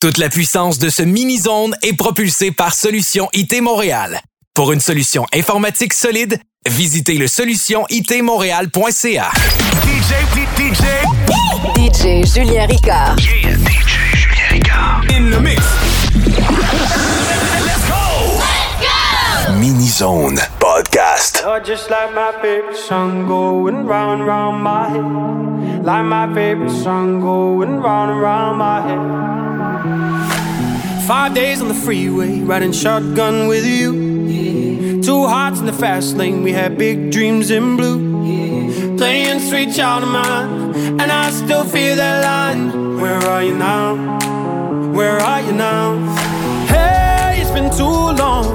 Toute la puissance de ce mini-zone est propulsée par Solution IT Montréal. Pour une solution informatique solide, visitez le solutionitmontréal.ca. DJ, DJ, DJ Julien Ricard. yeah, DJ Julien Ricard. In the mix. Mini Zone Podcast. You're just like my favorite song going round and round my head. Like my favorite song going round and round my head. Five days on the freeway, riding shotgun with you. Two hearts in the fast lane, we had big dreams in blue. Playing sweet child of mine, and I still feel that line. Where are you now? Where are you now? Hey, it's been too long,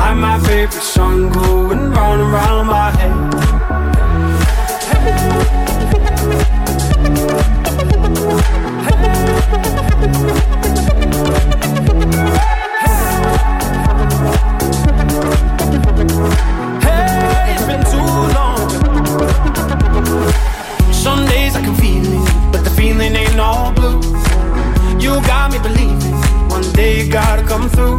Like my favorite song going round and round my head. Hey, it's been too long. Some days I can feel it, but the feeling ain't all blue. You got me believing one day you gotta come through.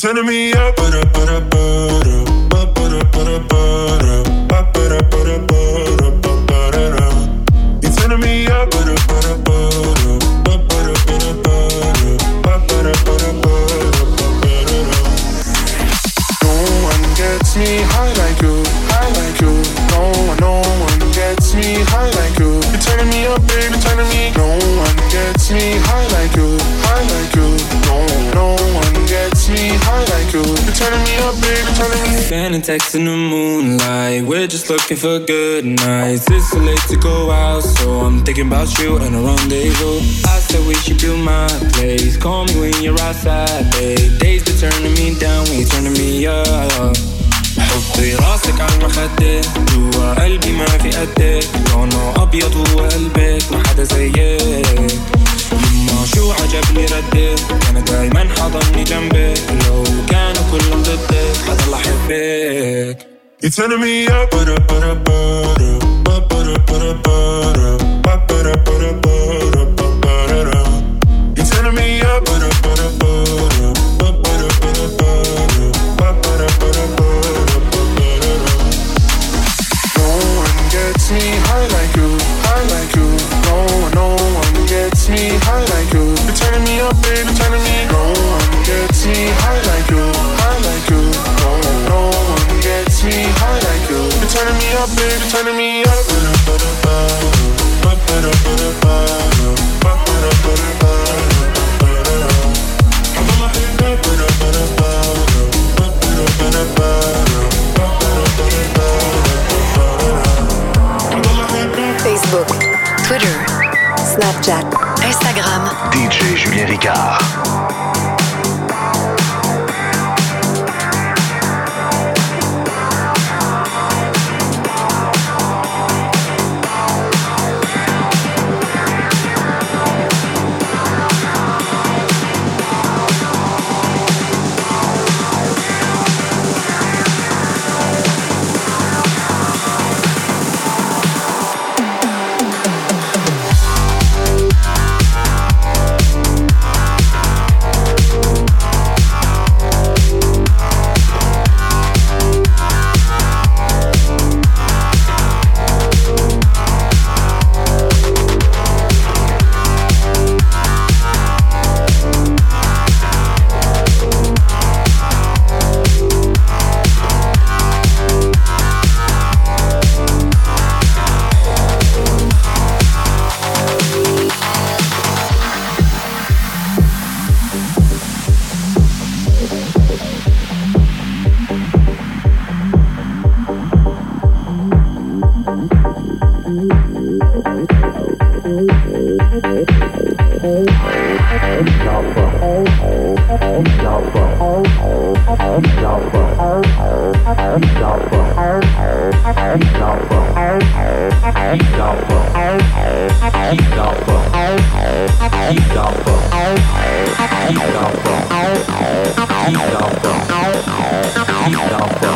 Turning me up, but up, but up, but up, me. Sending texts in the moonlight. We're just looking for good nights. It's so late to go out, so I'm thinking about you and a rendezvous. I said we should do my place. Call me when you're outside, babe. Days be turning me down, when you turning me up. حطي راسك على المخدة جوا قلبي ما في قدك لونه أبيض وقلبك ما حدا زيك أما شو عجبني ردي؟ أنا دايما حضني جنبي. لو كانوا كلهم ضدك حضل احبك You turning me up, ba da ba da ba da ba da ba da ba da ba da ba da ba da baby, turning me up. now.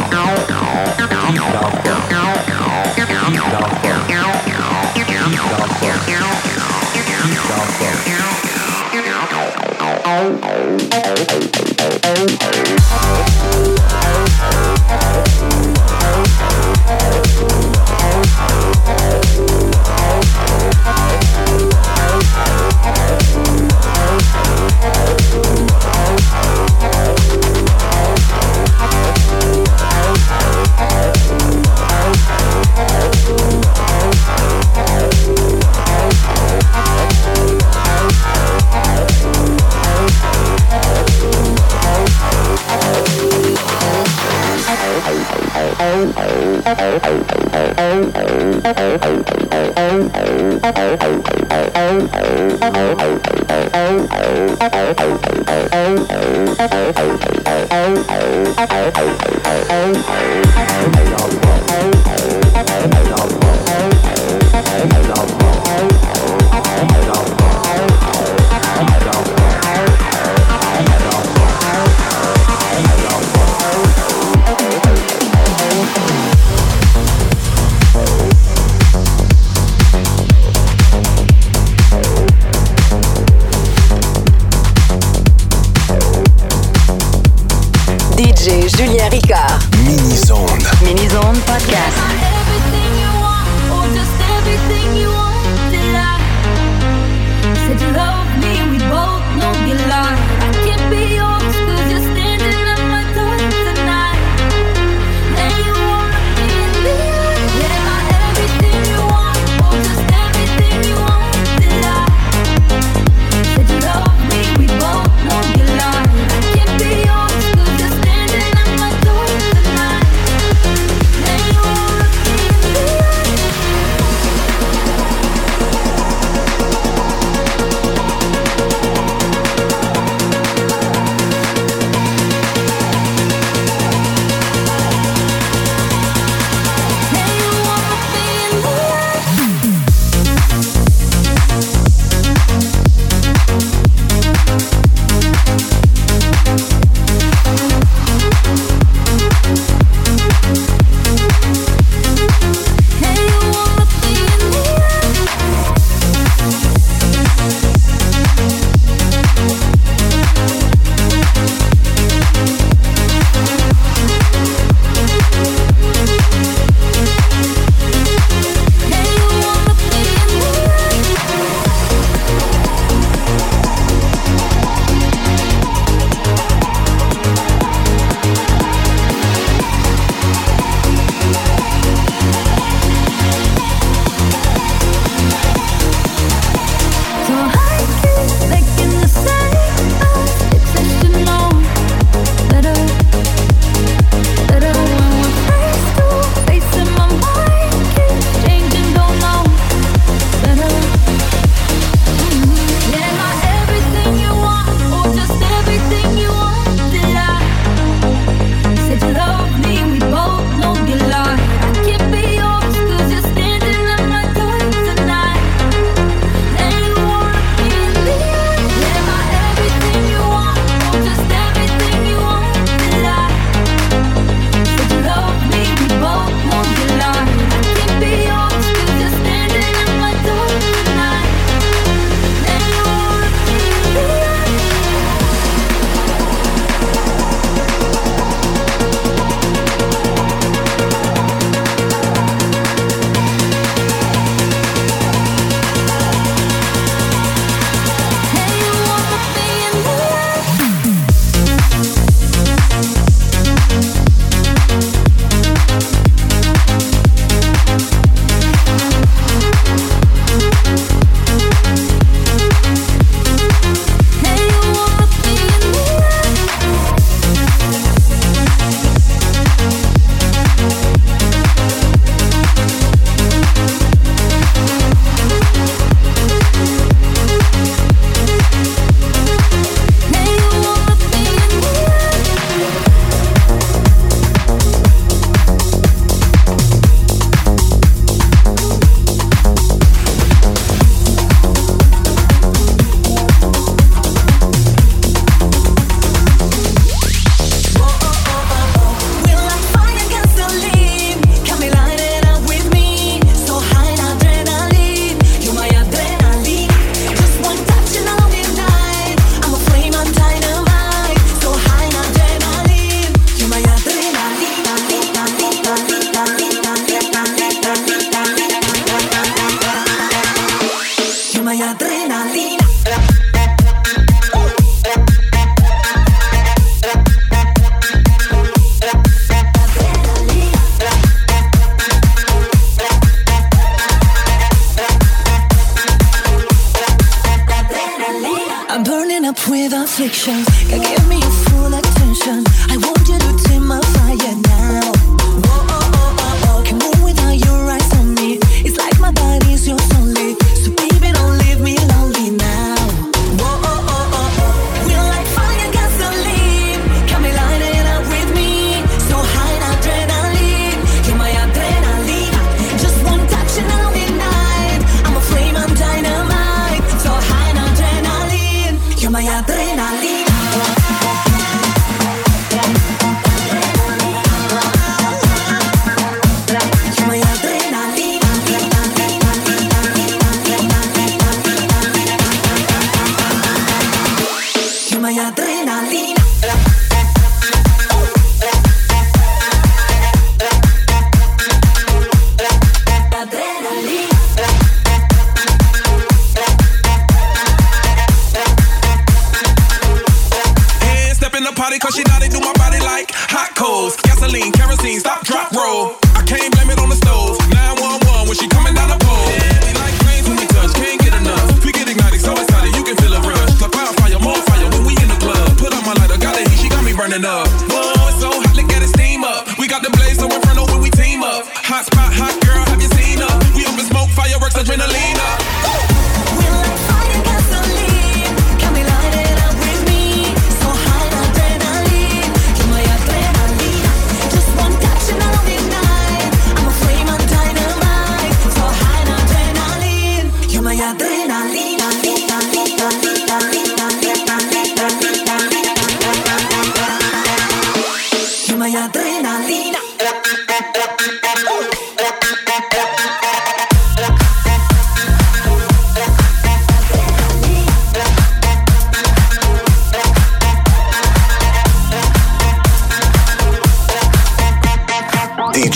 Hey,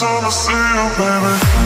time to see you, baby.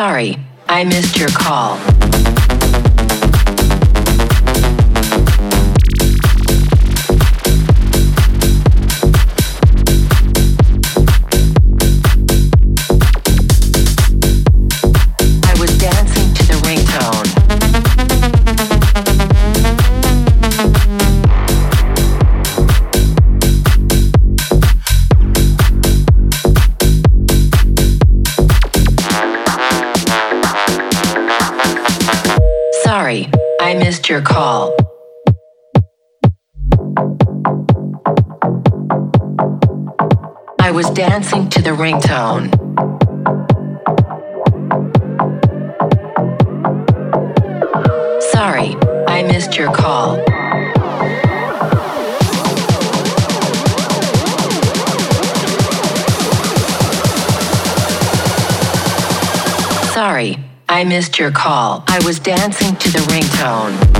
Sorry, I missed your call. your call. I was dancing to the ringtone. Sorry, I missed your call. Sorry, I missed your call. I was dancing to the ringtone.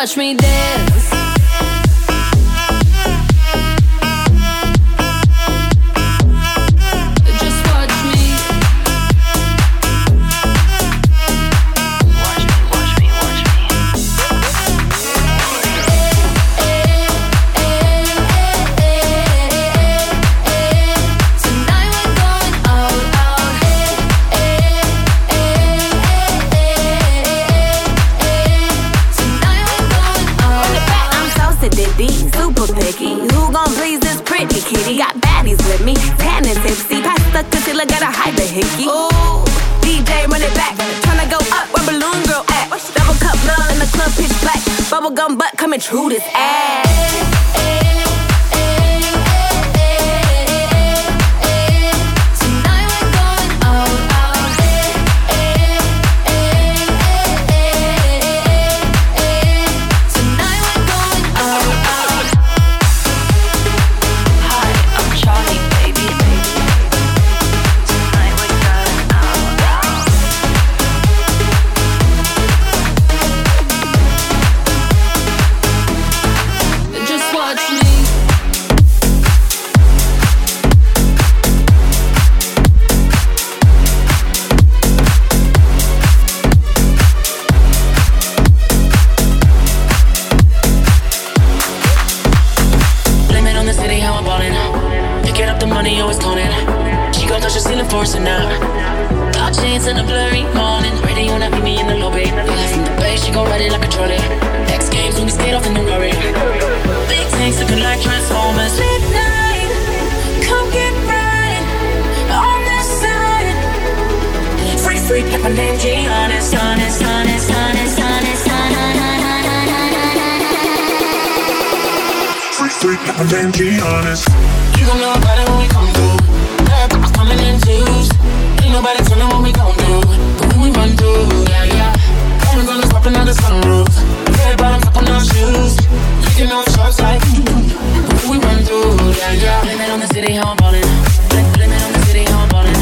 watch me dance. bubblegum butt coming through this ass. In the blurry morning. Radio not meet me in the lobby. Yeah, from the bay, she gon' ride it like a trolley. X games when we skate off in the Rari. Big tanks looking like Transformers. Midnight, come get right on this side. Free, free, like my name, G. Honest, honest, honest, honest, honest, Free, free, like my name, G, honest. You gon' know about it when we come through. Everybody's coming in twos. Ain't nobody telling what we gon' do. But when we run through, yeah, yeah. Only gonna popping out the sunroof. Red bottoms up on our shoes. Licking off shots like. Mm, mm. But when we run through, yeah, yeah. Blame it on the city, how I'm ballin'. Blame, it on the city, how I'm ballin'.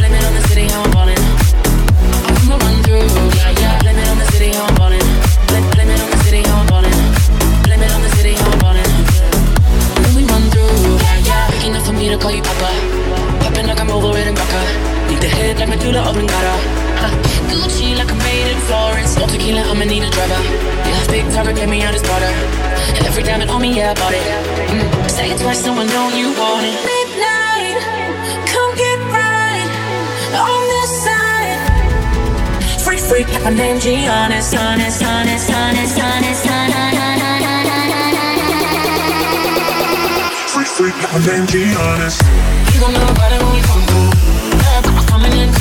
Blame it on the city, how I'm ballin'. I'ma run through, yeah, yeah. Blame it on the city, how I'm ballin'. Blame, it on the city, how I'm ballin'. Blame it on the city, how I'm ballin'. When we run through, yeah, yeah. Big enough for me to call you Papa. Popping like I'm over it Baka. Need the head like Medulla Oblongata. Huh. Gucci like I'm made in Florence. No tequila, I'ma need a driver. Yeah, big target, pay me out his water. Every diamond on me, yeah, I bought it. Mm. Say it twice, so I know you want it. Midnight, come get right on this side. Free, free, like my name, G. Honest, honest, honest, honest, honest, Free, free, like my name, G, honest. You gon' know about it when we come through.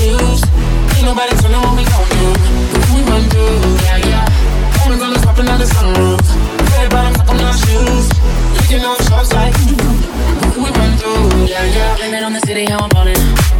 In. Ain't nobody telling what we gon' do. When we run through, yeah, yeah. Only gonna popping out the sunroof. Red bottoms up on our shoes. Licking off shots like. When we run through, yeah, yeah. Blame it on the city, how I'm ballin'.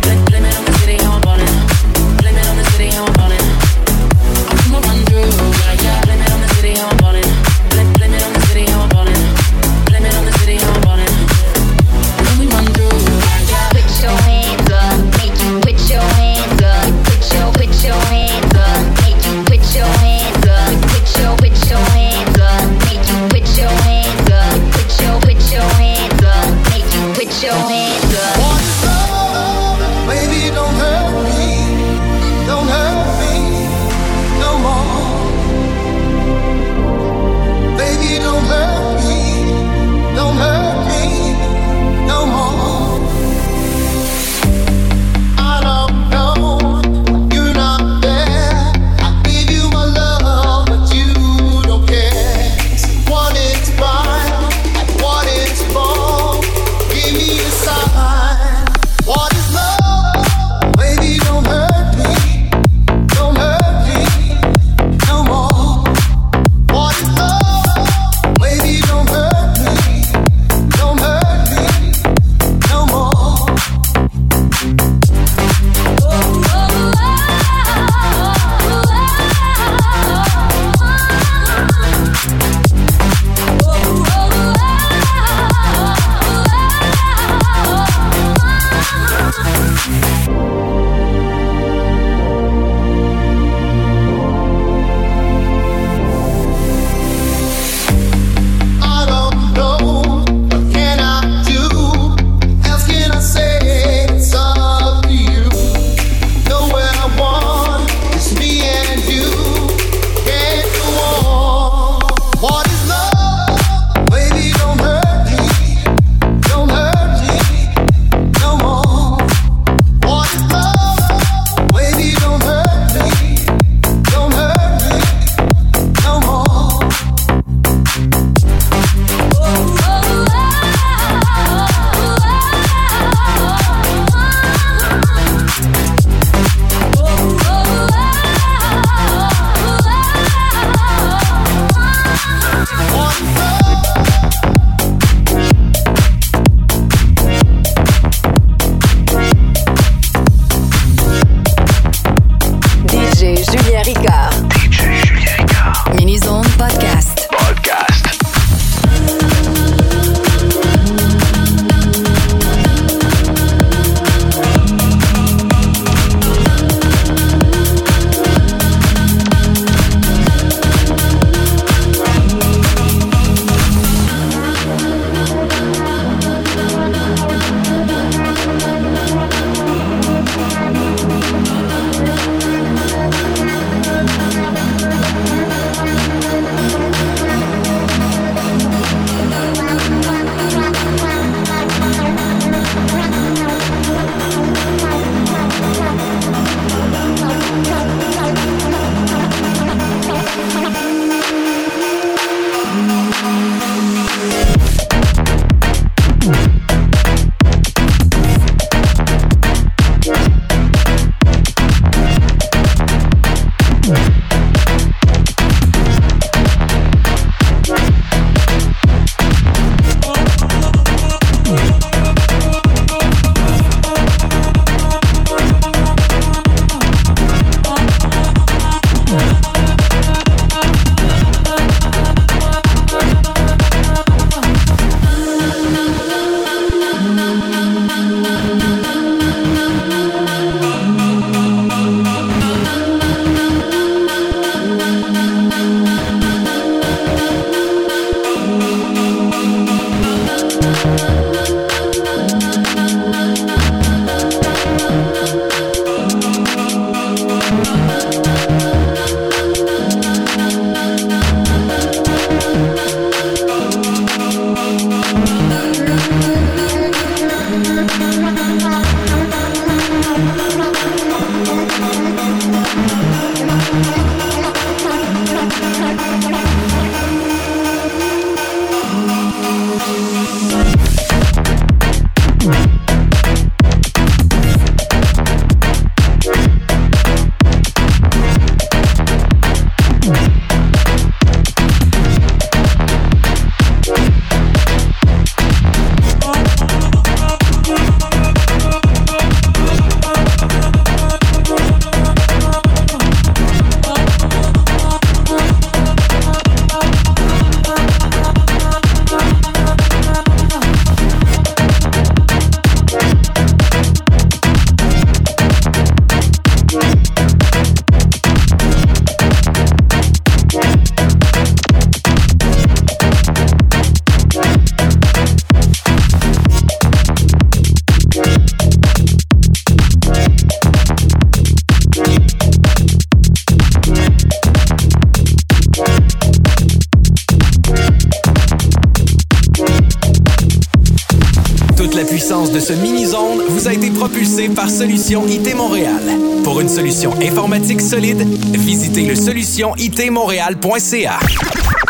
IT Montréal. Pour une solution informatique solide, visitez le solutionitmontréal.ca.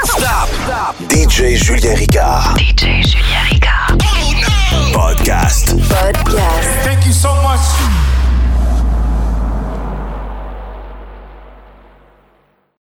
Stop! Stop! DJ Julien Ricard. DJ Julien Ricard. Podcast. Podcast. Thank you so much.